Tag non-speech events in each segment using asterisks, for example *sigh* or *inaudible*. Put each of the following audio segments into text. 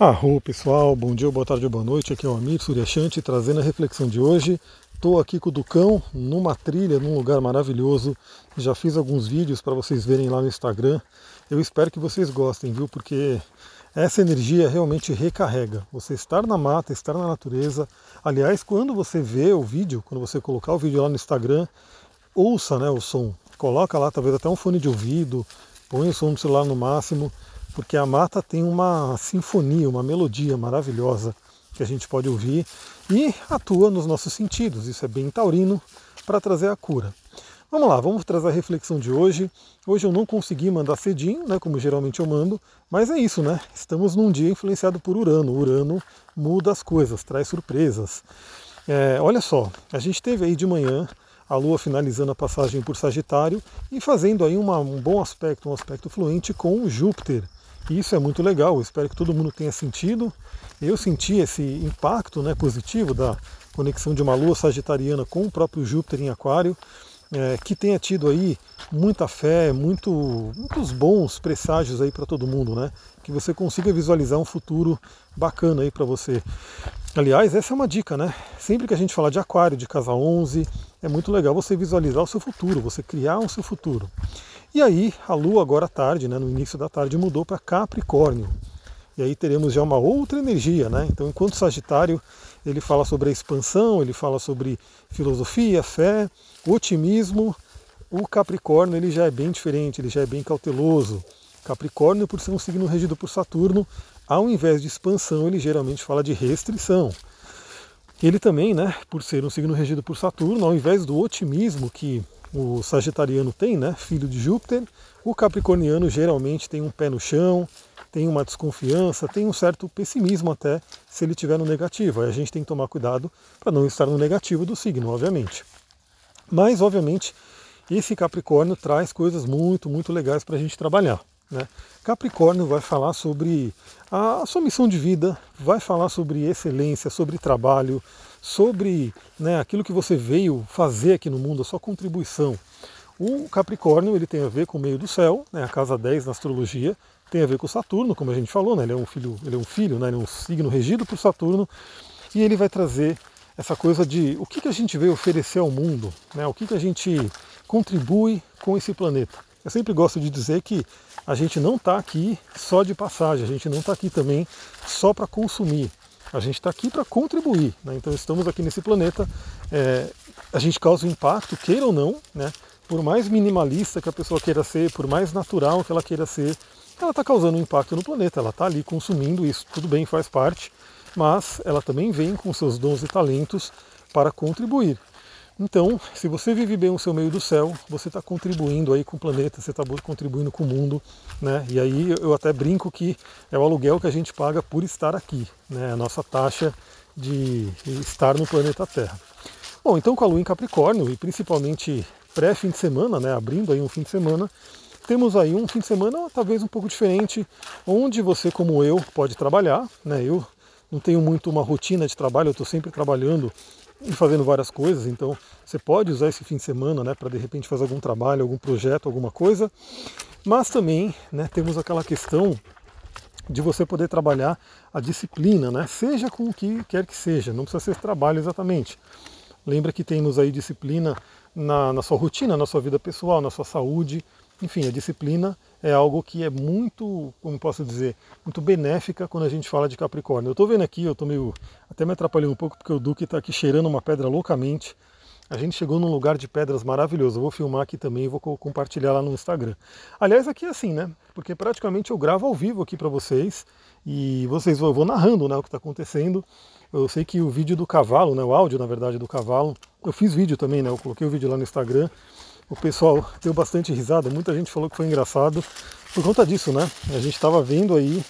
Arro pessoal, bom dia, boa tarde, boa noite. Aqui é o Amir Suryashanti trazendo a reflexão de hoje. Estou aqui com o Ducão numa trilha, num lugar maravilhoso. Já fiz alguns vídeos para vocês verem lá no Instagram. Eu espero que vocês gostem, viu? Porque essa energia realmente recarrega. Você estar na mata, estar na natureza. Aliás, quando você vê o vídeo, quando você colocar o vídeo lá no Instagram, ouça né, o som. Coloca lá talvez até um fone de ouvido, põe o som do celular no máximo porque a mata tem uma sinfonia, uma melodia maravilhosa que a gente pode ouvir e atua nos nossos sentidos. Isso é bem taurino para trazer a cura. Vamos lá, vamos trazer a reflexão de hoje. Hoje eu não consegui mandar cedinho, né, como geralmente eu mando, mas é isso, né? Estamos num dia influenciado por Urano. Urano muda as coisas, traz surpresas. É, olha só, a gente teve aí de manhã a Lua finalizando a passagem por Sagitário e fazendo aí uma, um bom aspecto, um aspecto fluente com Júpiter. E isso é muito legal, eu espero que todo mundo tenha sentido. Eu senti esse impacto né, positivo da conexão de uma lua sagitariana com o próprio Júpiter em Aquário, é, que tenha tido aí muita fé, muito, muitos bons presságios aí para todo mundo, né? Que você consiga visualizar um futuro bacana aí para você. Aliás, essa é uma dica, né? Sempre que a gente fala de Aquário, de casa 11, é muito legal você visualizar o seu futuro, você criar o seu futuro. E aí a Lua agora à tarde, né, no início da tarde, mudou para Capricórnio. E aí teremos já uma outra energia, né? Então, enquanto Sagitário ele fala sobre a expansão, ele fala sobre filosofia, fé, otimismo, o Capricórnio ele já é bem diferente, ele já é bem cauteloso. Capricórnio, por ser um signo regido por Saturno, ao invés de expansão, ele geralmente fala de restrição. Ele também, né, por ser um signo regido por Saturno, ao invés do otimismo que o sagitariano tem, né, filho de Júpiter, o capricorniano geralmente tem um pé no chão, tem uma desconfiança, tem um certo pessimismo até se ele estiver no negativo. Aí a gente tem que tomar cuidado para não estar no negativo do signo, obviamente. Mas, obviamente, esse Capricórnio traz coisas muito, muito legais para a gente trabalhar. Né? Capricórnio vai falar sobre a sua missão de vida, vai falar sobre excelência, sobre trabalho, sobre né, aquilo que você veio fazer aqui no mundo, a sua contribuição. O Capricórnio ele tem a ver com o meio do céu, né, a casa 10 na astrologia, tem a ver com Saturno, como a gente falou, né, ele é um filho, ele é um filho, né, ele é um signo regido por Saturno, e ele vai trazer essa coisa de o que, que a gente veio oferecer ao mundo, né, o que, que a gente contribui com esse planeta. Eu sempre gosto de dizer que a gente não está aqui só de passagem, a gente não está aqui também só para consumir. A gente está aqui para contribuir. Né? Então estamos aqui nesse planeta, é, a gente causa um impacto, queira ou não, né? por mais minimalista que a pessoa queira ser, por mais natural que ela queira ser, ela está causando um impacto no planeta, ela está ali consumindo isso, tudo bem, faz parte, mas ela também vem com seus dons e talentos para contribuir. Então, se você vive bem o seu meio do céu, você está contribuindo aí com o planeta, você está contribuindo com o mundo, né? E aí eu até brinco que é o aluguel que a gente paga por estar aqui, né? A nossa taxa de estar no planeta Terra. Bom, então com a Lua em Capricórnio e principalmente pré-fim de semana, né? Abrindo aí um fim de semana, temos aí um fim de semana talvez um pouco diferente, onde você, como eu, pode trabalhar, né? Eu não tenho muito uma rotina de trabalho, eu estou sempre trabalhando e fazendo várias coisas, então você pode usar esse fim de semana né, para de repente fazer algum trabalho, algum projeto, alguma coisa, mas também né, temos aquela questão de você poder trabalhar a disciplina, né, seja com o que quer que seja, não precisa ser trabalho exatamente. Lembra que temos aí disciplina na, na sua rotina, na sua vida pessoal, na sua saúde, enfim, a disciplina é algo que é muito, como posso dizer, muito benéfica quando a gente fala de Capricórnio. Eu estou vendo aqui, eu estou meio, até me atrapalhando um pouco porque o Duque está aqui cheirando uma pedra loucamente. A gente chegou num lugar de pedras maravilhoso. Eu vou filmar aqui também e vou compartilhar lá no Instagram. Aliás, aqui é assim, né? Porque praticamente eu gravo ao vivo aqui para vocês e vocês eu vou narrando, né, o que está acontecendo. Eu sei que o vídeo do cavalo, né, o áudio na verdade do cavalo, eu fiz vídeo também, né? Eu coloquei o vídeo lá no Instagram o pessoal *laughs* deu bastante risada, muita gente falou que foi engraçado por conta disso, né? A gente estava vendo aí,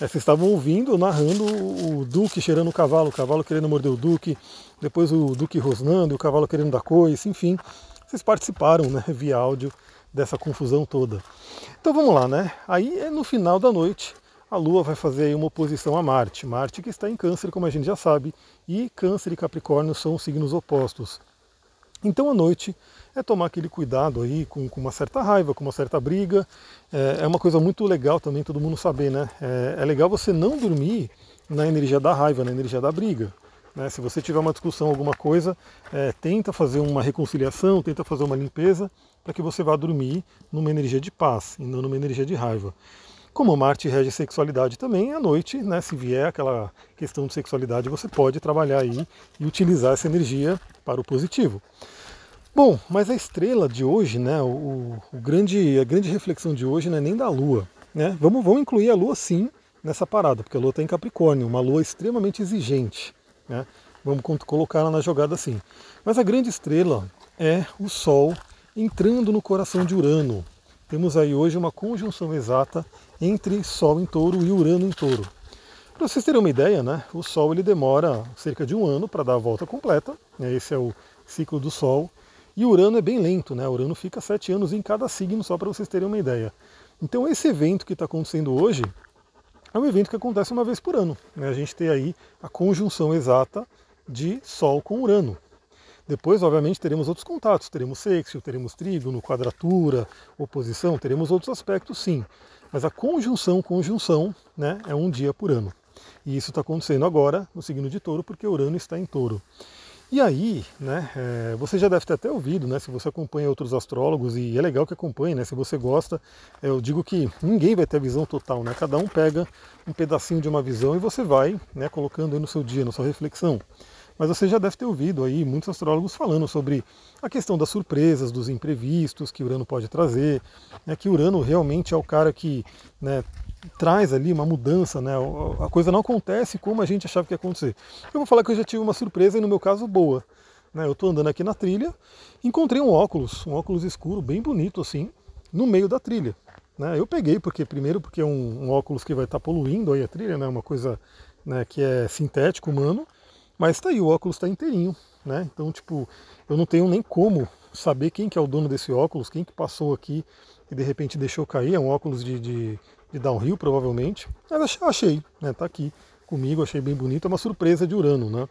é, vocês estavam ouvindo, narrando o Duque cheirando o cavalo, o cavalo querendo morder o Duque, depois o Duque rosnando, o cavalo querendo dar coice, enfim. Vocês participaram, né, *laughs* via áudio dessa confusão toda. Então vamos lá, né? Aí é no final da noite a Lua vai fazer aí uma oposição a Marte. Marte que está em Câncer, como a gente já sabe, e Câncer e Capricórnio são signos opostos. Então à noite é tomar aquele cuidado aí com, com uma certa raiva, com uma certa briga. É, é, uma coisa muito legal também todo mundo saber, né? É, é legal você não dormir na energia da raiva, na energia da briga. Né? Se você tiver uma discussão, alguma coisa, é, tenta fazer uma reconciliação, tenta fazer uma limpeza para que você vá dormir numa energia de paz e não numa energia de raiva. Como Marte rege sexualidade também, à noite, né, se vier aquela questão de sexualidade, você pode trabalhar aí e utilizar essa energia para o positivo. Bom, mas a estrela de hoje, né, o, o grande, a grande reflexão de hoje não é nem da Lua. Né? Vamos, vamos incluir a Lua sim nessa parada, porque a Lua está em Capricórnio, uma Lua extremamente exigente. Né? Vamos colocar ela na jogada assim. Mas a grande estrela é o Sol entrando no coração de Urano. Temos aí hoje uma conjunção exata entre Sol em touro e Urano em touro. Para vocês terem uma ideia, né, o Sol ele demora cerca de um ano para dar a volta completa, né, esse é o ciclo do Sol, e Urano é bem lento, né, Urano fica sete anos em cada signo, só para vocês terem uma ideia. Então esse evento que está acontecendo hoje é um evento que acontece uma vez por ano. Né, a gente tem aí a conjunção exata de Sol com Urano. Depois, obviamente, teremos outros contatos, teremos sextil, teremos trígono, quadratura, oposição, teremos outros aspectos sim. Mas a conjunção, conjunção, né, é um dia por ano. E isso está acontecendo agora no signo de touro, porque Urano está em touro. E aí, né, é, você já deve ter até ouvido, né, se você acompanha outros astrólogos, e é legal que acompanhe, né, se você gosta, é, eu digo que ninguém vai ter a visão total, né, cada um pega um pedacinho de uma visão e você vai né, colocando aí no seu dia, na sua reflexão. Mas você já deve ter ouvido aí muitos astrólogos falando sobre a questão das surpresas, dos imprevistos que Urano pode trazer, né, que Urano realmente é o cara que né, traz ali uma mudança, né, a coisa não acontece como a gente achava que ia acontecer. Eu vou falar que eu já tive uma surpresa e no meu caso boa. Né, eu estou andando aqui na trilha, encontrei um óculos, um óculos escuro, bem bonito assim, no meio da trilha. Né, eu peguei porque primeiro porque é um, um óculos que vai estar tá poluindo aí a trilha, né, uma coisa né, que é sintético, humano, mas tá aí, o óculos está inteirinho, né? Então, tipo, eu não tenho nem como saber quem que é o dono desse óculos, quem que passou aqui e de repente deixou cair, é um óculos de, de, de downhill provavelmente. Mas achei, né? Tá aqui comigo, achei bem bonito, é uma surpresa de Urano, né?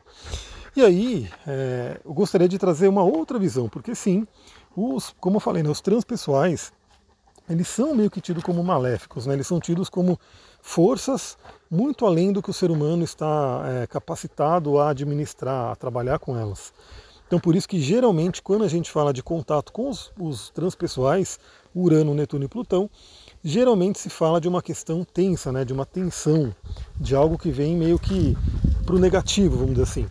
E aí, é, eu gostaria de trazer uma outra visão, porque sim, os, como eu falei, né, os transpessoais, eles são meio que tidos como maléficos, né? eles são tidos como forças muito além do que o ser humano está é, capacitado a administrar, a trabalhar com elas. Então por isso que geralmente quando a gente fala de contato com os, os transpessoais, Urano, Netuno e Plutão, geralmente se fala de uma questão tensa, né, de uma tensão, de algo que vem meio que para o negativo, vamos dizer assim.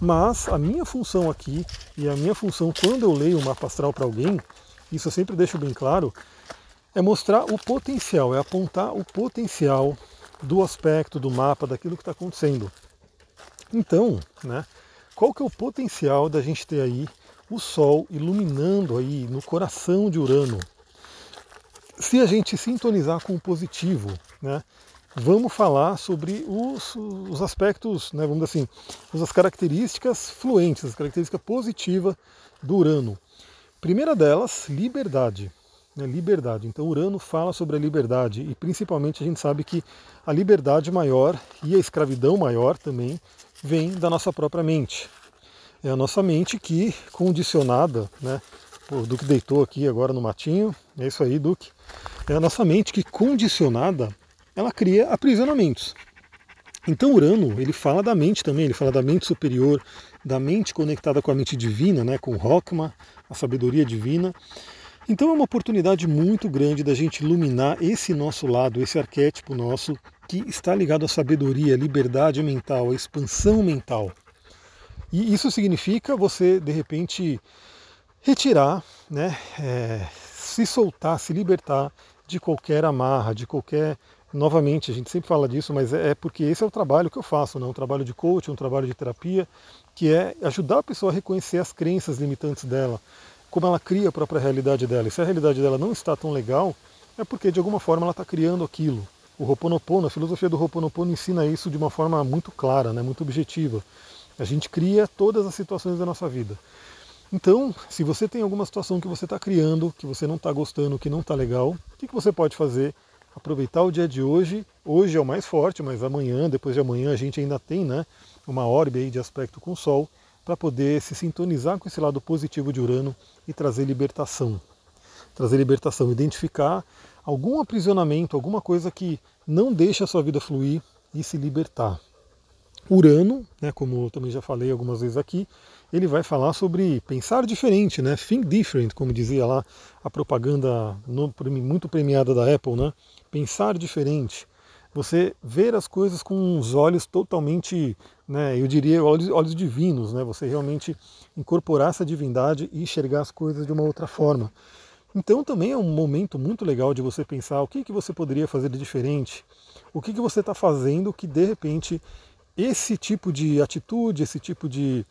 Mas a minha função aqui e a minha função quando eu leio o mapa astral para alguém, isso eu sempre deixo bem claro, é mostrar o potencial, é apontar o potencial do aspecto, do mapa, daquilo que está acontecendo. Então, né, qual que é o potencial da gente ter aí o Sol iluminando aí no coração de Urano? Se a gente sintonizar com o positivo, né, vamos falar sobre os, os aspectos, né, vamos dizer assim, as características fluentes, as características positivas do Urano. Primeira delas, liberdade né, liberdade. Então Urano fala sobre a liberdade e principalmente a gente sabe que a liberdade maior e a escravidão maior também vem da nossa própria mente. É a nossa mente que, condicionada, né, o Duque deitou aqui agora no matinho, é isso aí, Duque. É a nossa mente que, condicionada, ela cria aprisionamentos. Então Urano, ele fala da mente também, ele fala da mente superior, da mente conectada com a mente divina, né, com Rockma, a sabedoria divina. Então é uma oportunidade muito grande da gente iluminar esse nosso lado, esse arquétipo nosso que está ligado à sabedoria, à liberdade mental, à expansão mental. E isso significa você, de repente, retirar, né, é, se soltar, se libertar de qualquer amarra, de qualquer. Novamente, a gente sempre fala disso, mas é, é porque esse é o trabalho que eu faço, né? um trabalho de coaching, um trabalho de terapia, que é ajudar a pessoa a reconhecer as crenças limitantes dela, como ela cria a própria realidade dela. E se a realidade dela não está tão legal, é porque de alguma forma ela está criando aquilo. O Ho'oponopono, a filosofia do Ho'oponopono ensina isso de uma forma muito clara, né, muito objetiva. A gente cria todas as situações da nossa vida. Então, se você tem alguma situação que você está criando, que você não está gostando, que não está legal, o que, que você pode fazer? Aproveitar o dia de hoje. Hoje é o mais forte, mas amanhã, depois de amanhã, a gente ainda tem né, uma orbe aí de aspecto com o Sol para poder se sintonizar com esse lado positivo de Urano e trazer libertação. Trazer libertação, identificar algum aprisionamento, alguma coisa que não deixa a sua vida fluir e se libertar. Urano, né, como eu também já falei algumas vezes aqui, ele vai falar sobre pensar diferente, né? Think different, como dizia lá a propaganda no, muito premiada da Apple, né? Pensar diferente. Você ver as coisas com os olhos totalmente, né, eu diria olhos, olhos divinos, né? Você realmente incorporar essa divindade e enxergar as coisas de uma outra forma. Então também é um momento muito legal de você pensar o que, que você poderia fazer de diferente, o que, que você está fazendo que de repente esse tipo de atitude, esse tipo de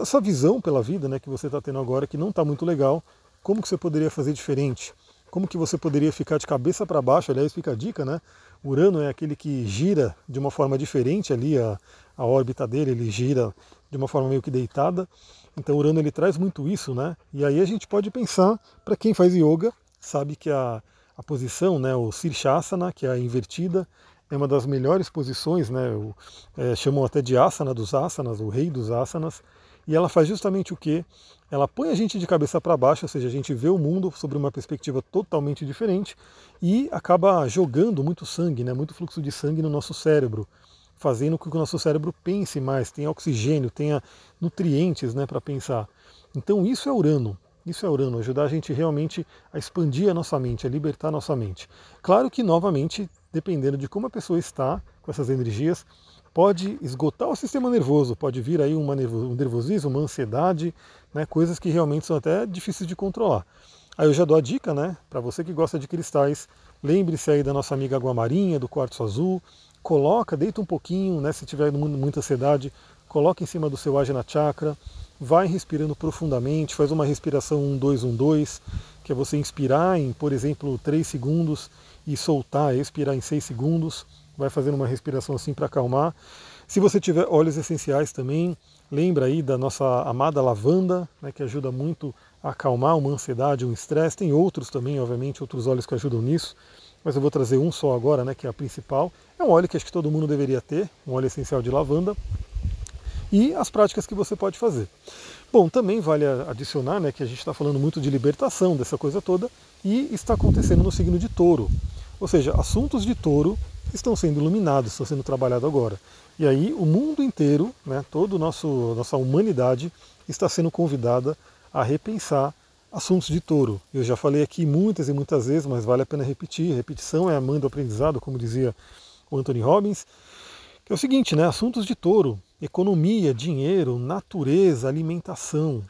essa visão pela vida, né, que você está tendo agora que não está muito legal, como que você poderia fazer diferente? Como que você poderia ficar de cabeça para baixo? Aliás, fica a dica, né? Urano é aquele que gira de uma forma diferente ali a, a órbita dele, ele gira de uma forma meio que deitada. Então Urano ele traz muito isso, né? E aí a gente pode pensar, para quem faz yoga, sabe que a, a posição, né, o Sirshasana, que é a invertida, é uma das melhores posições, né? O, é, chamam até de asana dos asanas, o rei dos asanas. E ela faz justamente o que? Ela põe a gente de cabeça para baixo, ou seja, a gente vê o mundo sobre uma perspectiva totalmente diferente e acaba jogando muito sangue, né? muito fluxo de sangue no nosso cérebro, fazendo com que o nosso cérebro pense mais, tenha oxigênio, tenha nutrientes né, para pensar. Então isso é Urano. Isso é Urano, ajudar a gente realmente a expandir a nossa mente, a libertar a nossa mente. Claro que, novamente, dependendo de como a pessoa está com essas energias, pode esgotar o sistema nervoso, pode vir aí uma um nervosismo, uma ansiedade, né, coisas que realmente são até difíceis de controlar. Aí eu já dou a dica, né, para você que gosta de cristais, lembre-se aí da nossa amiga água marinha, do quartzo azul, coloca, deita um pouquinho, né, se tiver muita ansiedade, coloca em cima do seu Ajna Chakra, vai respirando profundamente, faz uma respiração 1, 2, 1, 2, que é você inspirar em, por exemplo, 3 segundos e soltar, expirar em 6 segundos, vai fazendo uma respiração assim para acalmar. Se você tiver óleos essenciais também, lembra aí da nossa amada lavanda, né, que ajuda muito a acalmar uma ansiedade, um estresse. Tem outros também, obviamente, outros óleos que ajudam nisso, mas eu vou trazer um só agora, né, que é a principal. É um óleo que acho que todo mundo deveria ter, um óleo essencial de lavanda. E as práticas que você pode fazer. Bom, também vale adicionar né, que a gente está falando muito de libertação dessa coisa toda e está acontecendo no signo de touro. Ou seja, assuntos de touro estão sendo iluminados, estão sendo trabalhados agora. E aí o mundo inteiro, né, toda nossa humanidade está sendo convidada a repensar assuntos de touro. Eu já falei aqui muitas e muitas vezes, mas vale a pena repetir. Repetição é a mãe do aprendizado, como dizia o Anthony Robbins. Que é o seguinte, né, assuntos de touro, economia, dinheiro, natureza, alimentação.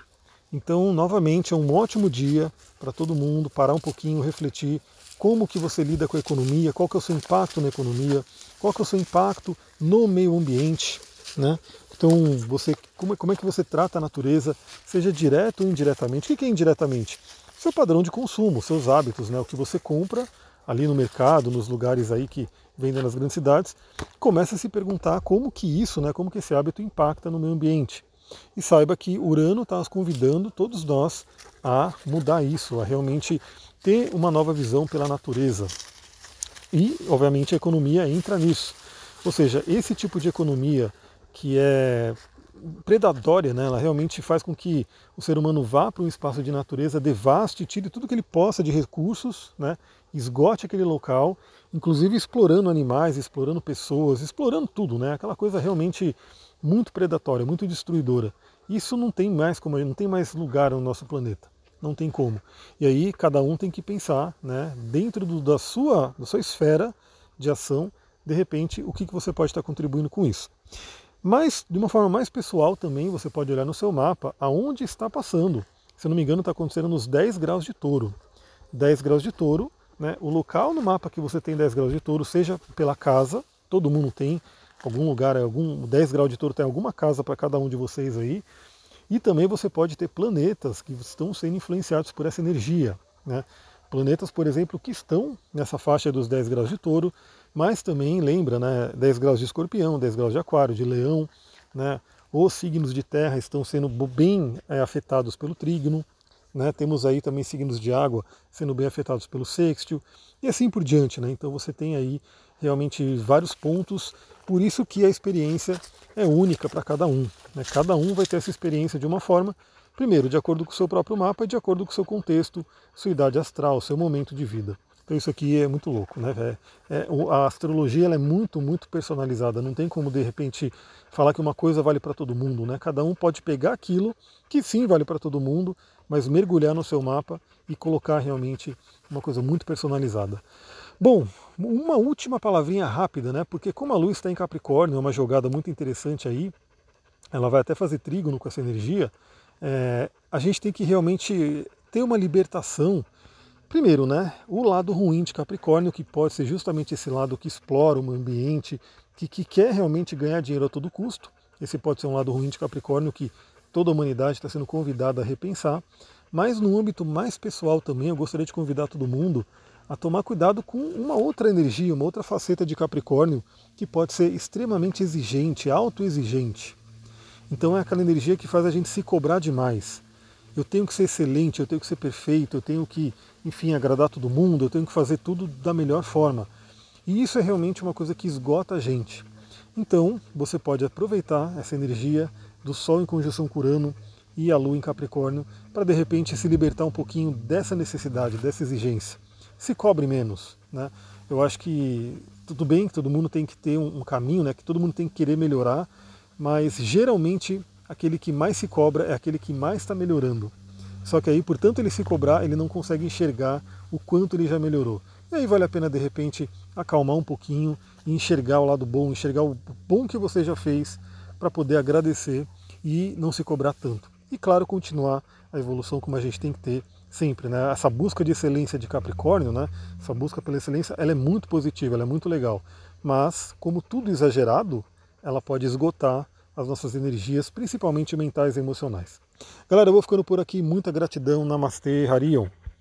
Então, novamente, é um ótimo dia para todo mundo parar um pouquinho, refletir como que você lida com a economia, qual que é o seu impacto na economia, qual que é o seu impacto no meio ambiente, né? Então, você, como, como é que você trata a natureza, seja direto ou indiretamente? O que é indiretamente? Seu padrão de consumo, seus hábitos, né? O que você compra ali no mercado, nos lugares aí que vendem nas grandes cidades, começa a se perguntar como que isso, né? Como que esse hábito impacta no meio ambiente. E saiba que Urano está nos convidando, todos nós, a mudar isso, a realmente ter uma nova visão pela natureza. E, obviamente, a economia entra nisso. Ou seja, esse tipo de economia que é predatória, né, ela realmente faz com que o ser humano vá para um espaço de natureza, devaste, tire tudo que ele possa de recursos, né, esgote aquele local, inclusive explorando animais, explorando pessoas, explorando tudo, né, aquela coisa realmente muito predatória, muito destruidora. Isso não tem mais como, não tem mais lugar no nosso planeta não tem como. E aí cada um tem que pensar, né, dentro do, da, sua, da sua esfera de ação, de repente, o que, que você pode estar contribuindo com isso. Mas, de uma forma mais pessoal também, você pode olhar no seu mapa aonde está passando. Se eu não me engano, está acontecendo nos 10 graus de touro. 10 graus de touro, né, o local no mapa que você tem 10 graus de touro, seja pela casa, todo mundo tem, algum lugar, algum 10 graus de touro tem alguma casa para cada um de vocês aí, e também você pode ter planetas que estão sendo influenciados por essa energia. Né? Planetas, por exemplo, que estão nessa faixa dos 10 graus de touro, mas também lembra, né, 10 graus de escorpião, 10 graus de aquário, de leão, né? os signos de terra estão sendo bem é, afetados pelo trígono, né? temos aí também signos de água sendo bem afetados pelo sextil, e assim por diante. Né? Então você tem aí realmente vários pontos, por isso que a experiência é única para cada um. Né? Cada um vai ter essa experiência de uma forma, primeiro, de acordo com o seu próprio mapa e de acordo com o seu contexto, sua idade astral, seu momento de vida. Então isso aqui é muito louco, né? É, é, a astrologia é muito, muito personalizada. Não tem como de repente falar que uma coisa vale para todo mundo, né? Cada um pode pegar aquilo que sim vale para todo mundo, mas mergulhar no seu mapa e colocar realmente uma coisa muito personalizada. Bom, uma última palavrinha rápida, né? Porque como a Lua está em Capricórnio, é uma jogada muito interessante aí. Ela vai até fazer trígono com essa energia. É, a gente tem que realmente ter uma libertação Primeiro, né, o lado ruim de Capricórnio, que pode ser justamente esse lado que explora o ambiente, que, que quer realmente ganhar dinheiro a todo custo. Esse pode ser um lado ruim de Capricórnio que toda a humanidade está sendo convidada a repensar. Mas no âmbito mais pessoal também, eu gostaria de convidar todo mundo a tomar cuidado com uma outra energia, uma outra faceta de Capricórnio que pode ser extremamente exigente, autoexigente. Então é aquela energia que faz a gente se cobrar demais. Eu tenho que ser excelente, eu tenho que ser perfeito, eu tenho que enfim, agradar todo mundo, eu tenho que fazer tudo da melhor forma. E isso é realmente uma coisa que esgota a gente. Então, você pode aproveitar essa energia do Sol em conjunção com Urano e a Lua em Capricórnio para de repente se libertar um pouquinho dessa necessidade, dessa exigência. Se cobre menos, né? Eu acho que tudo bem que todo mundo tem que ter um, caminho, né? Que todo mundo tem que querer melhorar, mas geralmente aquele que mais se cobra é aquele que mais está melhorando. Só que aí, por tanto ele se cobrar, ele não consegue enxergar o quanto ele já melhorou. E aí vale a pena, de repente, acalmar um pouquinho e enxergar o lado bom, enxergar o bom que você já fez para poder agradecer e não se cobrar tanto. E claro, continuar a evolução como a gente tem que ter sempre, né? Essa busca de excelência de Capricórnio, né? Essa busca pela excelência, ela é muito positiva, ela é muito legal. Mas, como tudo exagerado, ela pode esgotar as nossas energias, principalmente mentais e emocionais. Galera, eu vou ficando por aqui. Muita gratidão. Namastê, Harion.